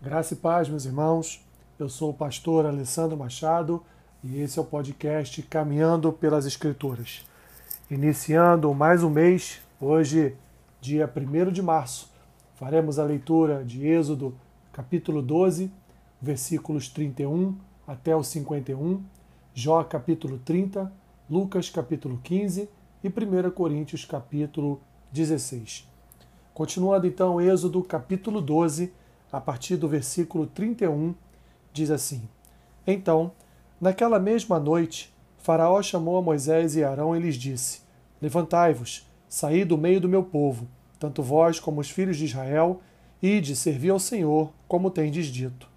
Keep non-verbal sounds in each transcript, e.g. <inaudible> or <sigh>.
Graça e paz, meus irmãos. Eu sou o pastor Alessandro Machado e esse é o podcast Caminhando pelas Escrituras. Iniciando mais um mês, hoje, dia 1 de março, faremos a leitura de Êxodo, capítulo 12, versículos 31 até o 51, Jó, capítulo 30, Lucas, capítulo 15 e 1 Coríntios, capítulo 16. Continuando então, Êxodo, capítulo 12 a partir do versículo 31, diz assim: Então, naquela mesma noite, Faraó chamou a Moisés e Arão e lhes disse: Levantai-vos, saí do meio do meu povo, tanto vós como os filhos de Israel, ide servir ao Senhor, como tendes dito.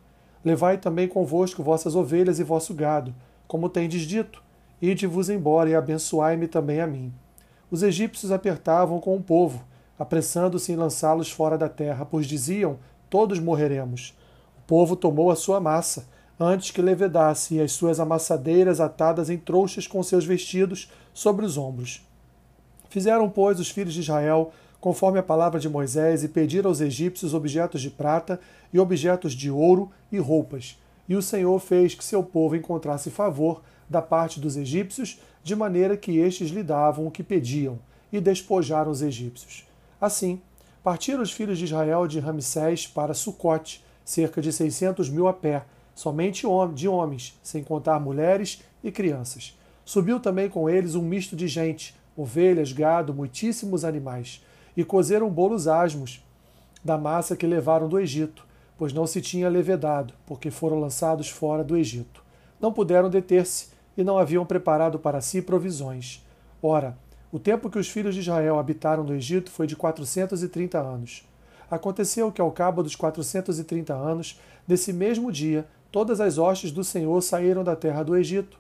Levai também convosco vossas ovelhas e vosso gado, como tendes dito. Ide-vos embora e abençoai-me também a mim. Os egípcios apertavam com o povo, apressando-se em lançá-los fora da terra, pois diziam: todos morreremos. O povo tomou a sua massa, antes que levedasse, e as suas amassadeiras atadas em trouxas com seus vestidos sobre os ombros. Fizeram, pois, os filhos de Israel, conforme a palavra de Moisés, e pediram aos egípcios objetos de prata e objetos de ouro e roupas. E o Senhor fez que seu povo encontrasse favor da parte dos egípcios, de maneira que estes lhe davam o que pediam, e despojaram os egípcios. Assim, Partiram os filhos de Israel de Ramsés para Sucote, cerca de seiscentos mil a pé, somente de homens, sem contar mulheres e crianças. Subiu também com eles um misto de gente, ovelhas, gado, muitíssimos animais, e cozeram bolos asmos da massa que levaram do Egito, pois não se tinha levedado, porque foram lançados fora do Egito. Não puderam deter-se e não haviam preparado para si provisões. Ora, o tempo que os filhos de Israel habitaram no Egito foi de 430 anos. Aconteceu que, ao cabo dos 430 anos, nesse mesmo dia, todas as hostes do Senhor saíram da terra do Egito.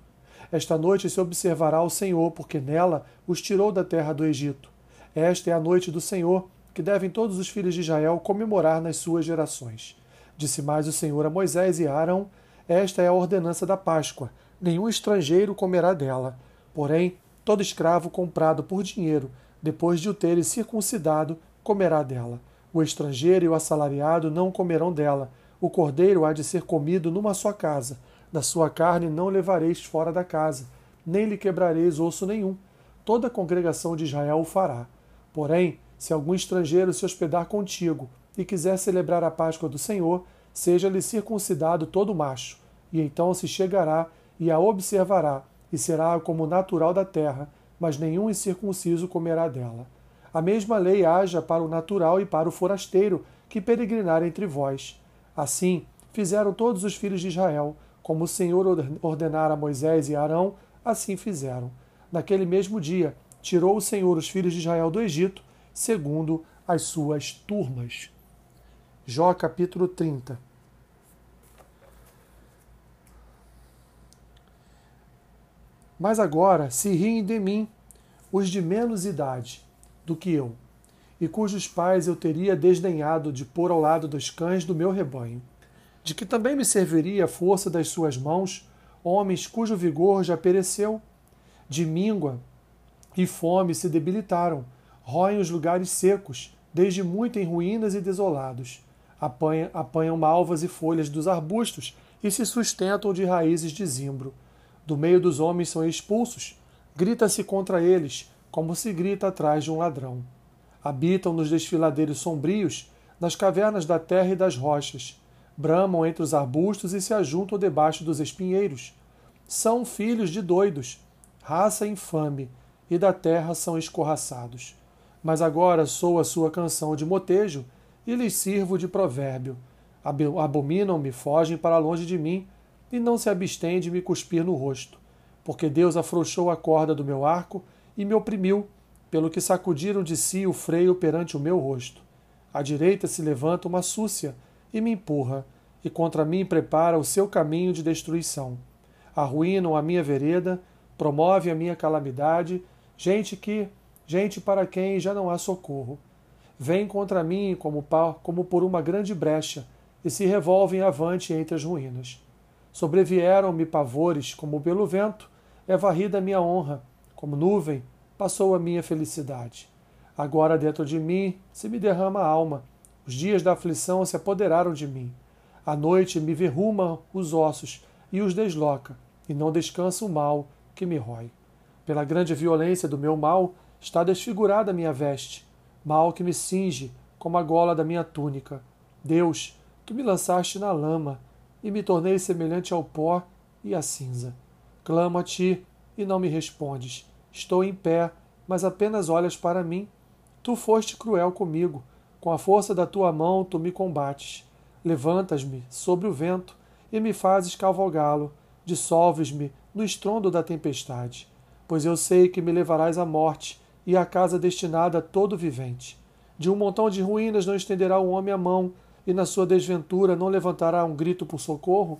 Esta noite se observará o Senhor, porque nela os tirou da terra do Egito. Esta é a noite do Senhor, que devem todos os filhos de Israel comemorar nas suas gerações. Disse mais o Senhor a Moisés e Arão: Esta é a ordenança da Páscoa. Nenhum estrangeiro comerá dela. Porém, Todo escravo comprado por dinheiro, depois de o terem circuncidado, comerá dela. O estrangeiro e o assalariado não comerão dela. O cordeiro há de ser comido numa só casa. Da sua carne não levareis fora da casa, nem lhe quebrareis osso nenhum. Toda a congregação de Israel o fará. Porém, se algum estrangeiro se hospedar contigo e quiser celebrar a Páscoa do Senhor, seja-lhe circuncidado todo macho, e então se chegará e a observará, e será como natural da terra, mas nenhum incircunciso comerá dela. A mesma lei haja para o natural e para o forasteiro que peregrinar entre vós. Assim fizeram todos os filhos de Israel, como o Senhor ordenara a Moisés e Arão, assim fizeram. Naquele mesmo dia, tirou o Senhor os filhos de Israel do Egito, segundo as suas turmas. Jó capítulo 30 Mas agora se riem de mim os de menos idade do que eu, e cujos pais eu teria desdenhado de pôr ao lado dos cães do meu rebanho, de que também me serviria a força das suas mãos, homens cujo vigor já pereceu, de míngua e fome se debilitaram, roem os lugares secos, desde muito em ruínas e desolados, apanham, apanham malvas e folhas dos arbustos e se sustentam de raízes de zimbro do meio dos homens são expulsos, grita-se contra eles, como se grita atrás de um ladrão. Habitam nos desfiladeiros sombrios, nas cavernas da terra e das rochas, bramam entre os arbustos e se ajuntam debaixo dos espinheiros. São filhos de doidos, raça infame, e da terra são escorraçados. Mas agora sou a sua canção de motejo e lhes sirvo de provérbio. Abominam-me, fogem para longe de mim, e não se abstém de me cuspir no rosto, porque Deus afrouxou a corda do meu arco e me oprimiu, pelo que sacudiram de si o freio perante o meu rosto. À direita se levanta uma súcia e me empurra, e contra mim prepara o seu caminho de destruição. Arruinam a minha vereda, promove a minha calamidade, gente que, gente para quem já não há socorro. Vem contra mim como, como por uma grande brecha, e se revolvem avante entre as ruínas. Sobrevieram-me pavores, como pelo vento, é varrida a minha honra, como nuvem, passou a minha felicidade. Agora dentro de mim se me derrama a alma, os dias da aflição se apoderaram de mim. A noite me verruma os ossos e os desloca, e não descansa o mal que me rói. Pela grande violência do meu mal, está desfigurada a minha veste, mal que me cinge como a gola da minha túnica. Deus, tu me lançaste na lama, e me tornei semelhante ao pó e à cinza. Clamo a ti, e não me respondes. Estou em pé, mas apenas olhas para mim. Tu foste cruel comigo. Com a força da tua mão tu me combates. Levantas-me sobre o vento e me fazes cavalgá-lo. Dissolves-me no estrondo da tempestade. Pois eu sei que me levarás à morte e à casa destinada a todo vivente. De um montão de ruínas não estenderá o homem a mão, e na sua desventura não levantará um grito por socorro?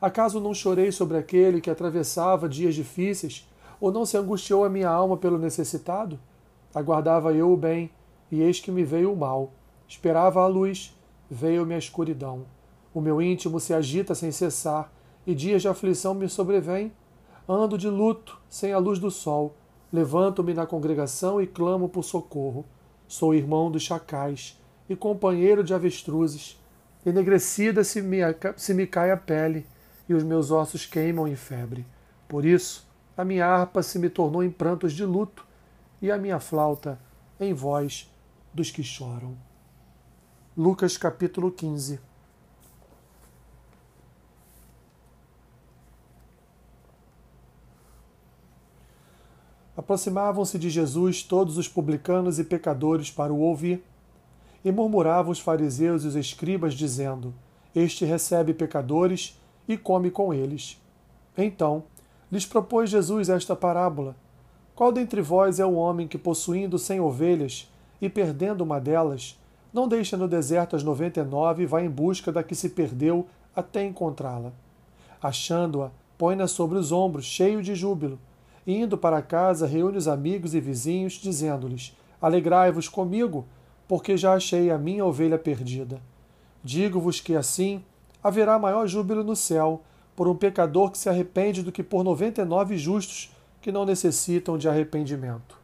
Acaso não chorei sobre aquele que atravessava dias difíceis, ou não se angustiou a minha alma pelo necessitado? Aguardava eu o bem, e eis que me veio o mal. Esperava a luz, veio-me a escuridão. O meu íntimo se agita sem cessar, e dias de aflição me sobrevêm. Ando de luto, sem a luz do sol. Levanto-me na congregação e clamo por socorro. Sou irmão dos chacais e companheiro de avestruzes. Enegrecida se me, se me cai a pele e os meus ossos queimam em febre. Por isso, a minha harpa se me tornou em prantos de luto e a minha flauta em voz dos que choram. Lucas capítulo 15 Aproximavam-se de Jesus todos os publicanos e pecadores para o ouvir, e murmuravam os fariseus e os escribas, dizendo: Este recebe pecadores e come com eles. Então lhes propôs Jesus esta parábola: Qual dentre vós é o homem que, possuindo cem ovelhas e perdendo uma delas, não deixa no deserto as noventa e nove e vai em busca da que se perdeu até encontrá-la? Achando-a, põe-na sobre os ombros, cheio de júbilo indo para casa, reúne os amigos e vizinhos, dizendo-lhes: Alegrai-vos comigo, porque já achei a minha ovelha perdida. Digo-vos que assim haverá maior júbilo no céu por um pecador que se arrepende do que por noventa e nove justos que não necessitam de arrependimento.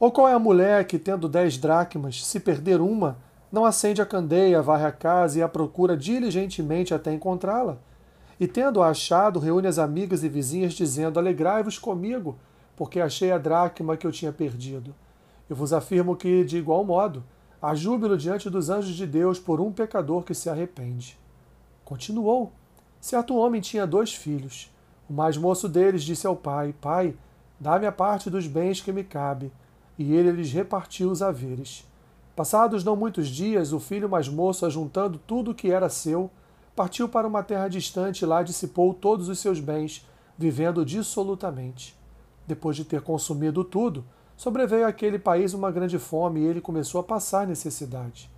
Ou qual é a mulher que, tendo dez dracmas, se perder uma, não acende a candeia, varre a casa e a procura diligentemente até encontrá-la? E tendo achado, reúne as amigas e vizinhas, dizendo: Alegrai-vos comigo, porque achei a dracma que eu tinha perdido. Eu vos afirmo que, de igual modo, há júbilo diante dos anjos de Deus por um pecador que se arrepende. Continuou. Certo homem tinha dois filhos. O mais moço deles disse ao pai: Pai, dá-me a parte dos bens que me cabe. E ele lhes repartiu os haveres. Passados não muitos dias, o filho mais moço, ajuntando tudo o que era seu, partiu para uma terra distante e lá dissipou todos os seus bens, vivendo dissolutamente. Depois de ter consumido tudo, sobreveio àquele país uma grande fome e ele começou a passar necessidade.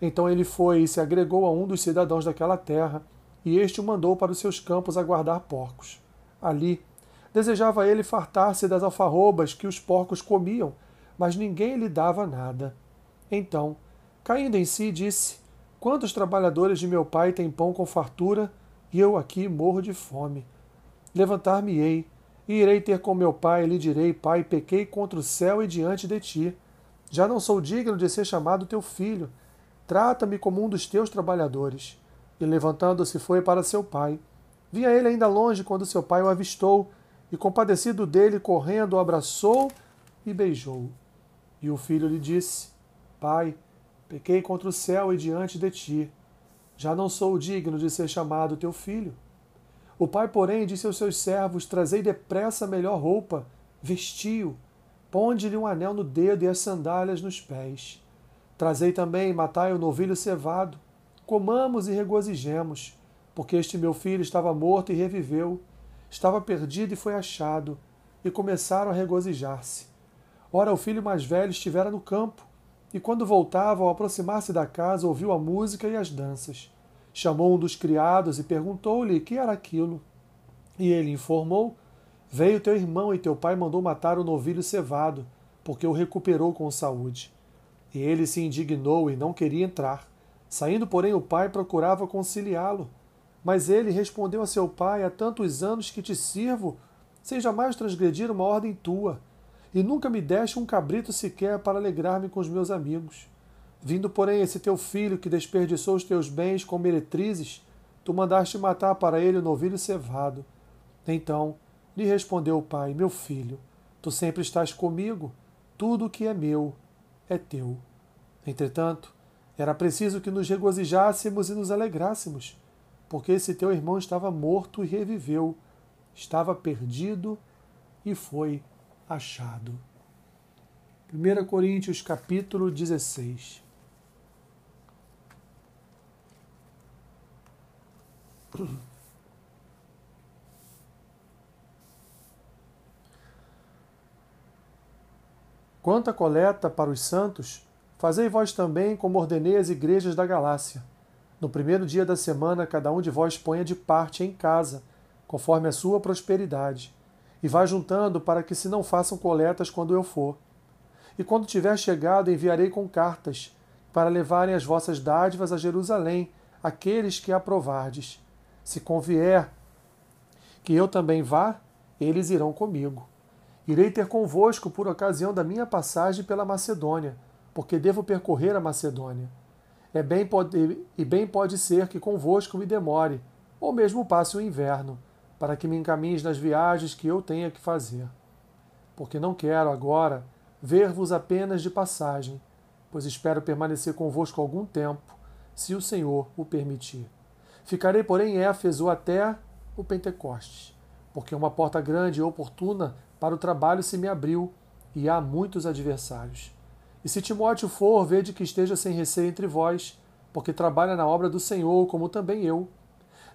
Então ele foi e se agregou a um dos cidadãos daquela terra, e este o mandou para os seus campos a guardar porcos. Ali, desejava ele fartar-se das alfarrobas que os porcos comiam, mas ninguém lhe dava nada. Então, caindo em si, disse: Quantos trabalhadores de meu pai têm pão com fartura e eu aqui morro de fome? Levantar-me-ei e irei ter com meu pai e lhe direi: Pai, pequei contra o céu e diante de ti. Já não sou digno de ser chamado teu filho. Trata-me como um dos teus trabalhadores. E levantando-se foi para seu pai. Vinha ele ainda longe quando seu pai o avistou, e compadecido dele, correndo, o abraçou e beijou. E o filho lhe disse: Pai, Pequei contra o céu e diante de ti. Já não sou digno de ser chamado teu filho. O pai, porém, disse aos seus servos: Trazei depressa a melhor roupa, vestiu, ponde-lhe um anel no dedo e as sandálias nos pés. Trazei também, matai o novilho cevado, comamos e regozijemos, porque este meu filho estava morto e reviveu, estava perdido e foi achado, e começaram a regozijar-se. Ora, o filho mais velho estivera no campo, e quando voltava, ao aproximar-se da casa, ouviu a música e as danças. Chamou um dos criados e perguntou-lhe que era aquilo. E ele informou: Veio teu irmão e teu pai mandou matar o novilho cevado, porque o recuperou com saúde. E ele se indignou e não queria entrar. Saindo, porém, o pai procurava conciliá-lo. Mas ele respondeu a seu pai: Há tantos anos que te sirvo, sem jamais transgredir uma ordem tua e nunca me deste um cabrito sequer para alegrar-me com os meus amigos. Vindo, porém, esse teu filho que desperdiçou os teus bens com meretrizes, tu mandaste matar para ele o novilho cevado. Então lhe respondeu o pai: Meu filho, tu sempre estás comigo, tudo o que é meu é teu. Entretanto, era preciso que nos regozijássemos e nos alegrássemos, porque esse teu irmão estava morto e reviveu, estava perdido e foi achado. 1 Coríntios capítulo 16. <coughs> Quanto à coleta para os santos, fazei vós também como ordenei as igrejas da Galácia. No primeiro dia da semana, cada um de vós ponha de parte em casa, conforme a sua prosperidade, e vá juntando para que se não façam coletas quando eu for. E quando tiver chegado, enviarei com cartas, para levarem as vossas dádivas a Jerusalém, aqueles que aprovardes. Se convier que eu também vá, eles irão comigo. Irei ter convosco por ocasião da minha passagem pela Macedônia, porque devo percorrer a Macedônia. É bem e bem pode ser que convosco me demore, ou mesmo passe o inverno, para que me encaminhes nas viagens que eu tenha que fazer. Porque não quero agora ver-vos apenas de passagem, pois espero permanecer convosco algum tempo, se o Senhor o permitir. Ficarei, porém, em Éfeso até o Pentecostes, porque uma porta grande e oportuna para o trabalho se me abriu e há muitos adversários. E se Timóteo for, vede que esteja sem receio entre vós, porque trabalha na obra do Senhor, como também eu.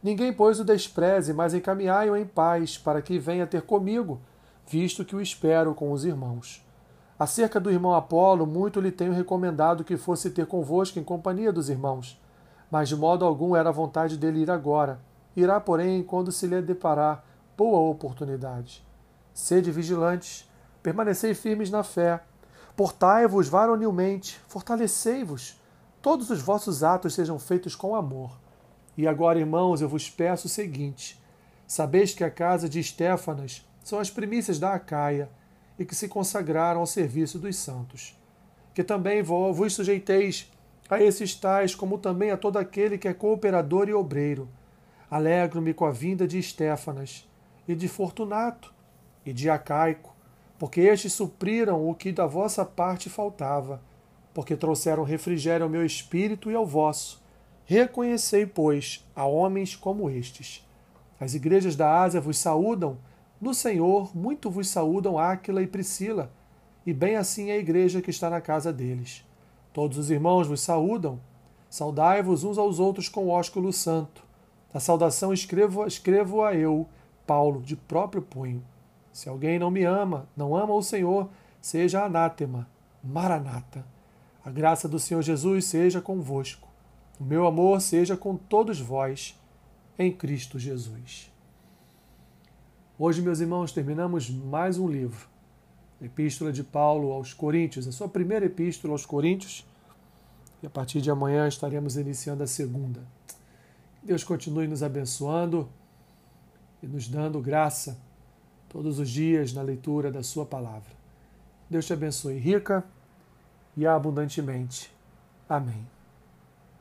Ninguém, pois, o despreze, mas encaminhai-o em paz, para que venha ter comigo, visto que o espero com os irmãos. Acerca do irmão Apolo, muito lhe tenho recomendado que fosse ter convosco em companhia dos irmãos mas de modo algum era a vontade dele ir agora. Irá, porém, quando se lhe deparar boa oportunidade. Sede vigilantes, permanecei firmes na fé, portai-vos varonilmente, fortalecei-vos, todos os vossos atos sejam feitos com amor. E agora, irmãos, eu vos peço o seguinte: sabeis que a casa de Estéfanas são as primícias da Acaia e que se consagraram ao serviço dos santos. Que também vos sujeiteis a esses tais, como também a todo aquele que é cooperador e obreiro. Alegro-me com a vinda de Estéfanas, e de Fortunato, e de Acaico, porque estes supriram o que da vossa parte faltava, porque trouxeram refrigério ao meu espírito e ao vosso. Reconhecei, pois, a homens como estes. As igrejas da Ásia vos saúdam, no Senhor muito vos saúdam Áquila e Priscila, e bem assim a igreja que está na casa deles. Todos os irmãos vos saúdam. Saudai-vos uns aos outros com ósculo santo. A saudação escrevo, escrevo a eu, Paulo, de próprio punho. Se alguém não me ama, não ama o Senhor, seja anátema, maranata. A graça do Senhor Jesus seja convosco. O meu amor seja com todos vós, em Cristo Jesus. Hoje, meus irmãos, terminamos mais um livro Epístola de Paulo aos Coríntios, a sua primeira epístola aos Coríntios. E a partir de amanhã estaremos iniciando a segunda. Deus continue nos abençoando e nos dando graça todos os dias na leitura da Sua palavra. Deus te abençoe rica e abundantemente. Amém.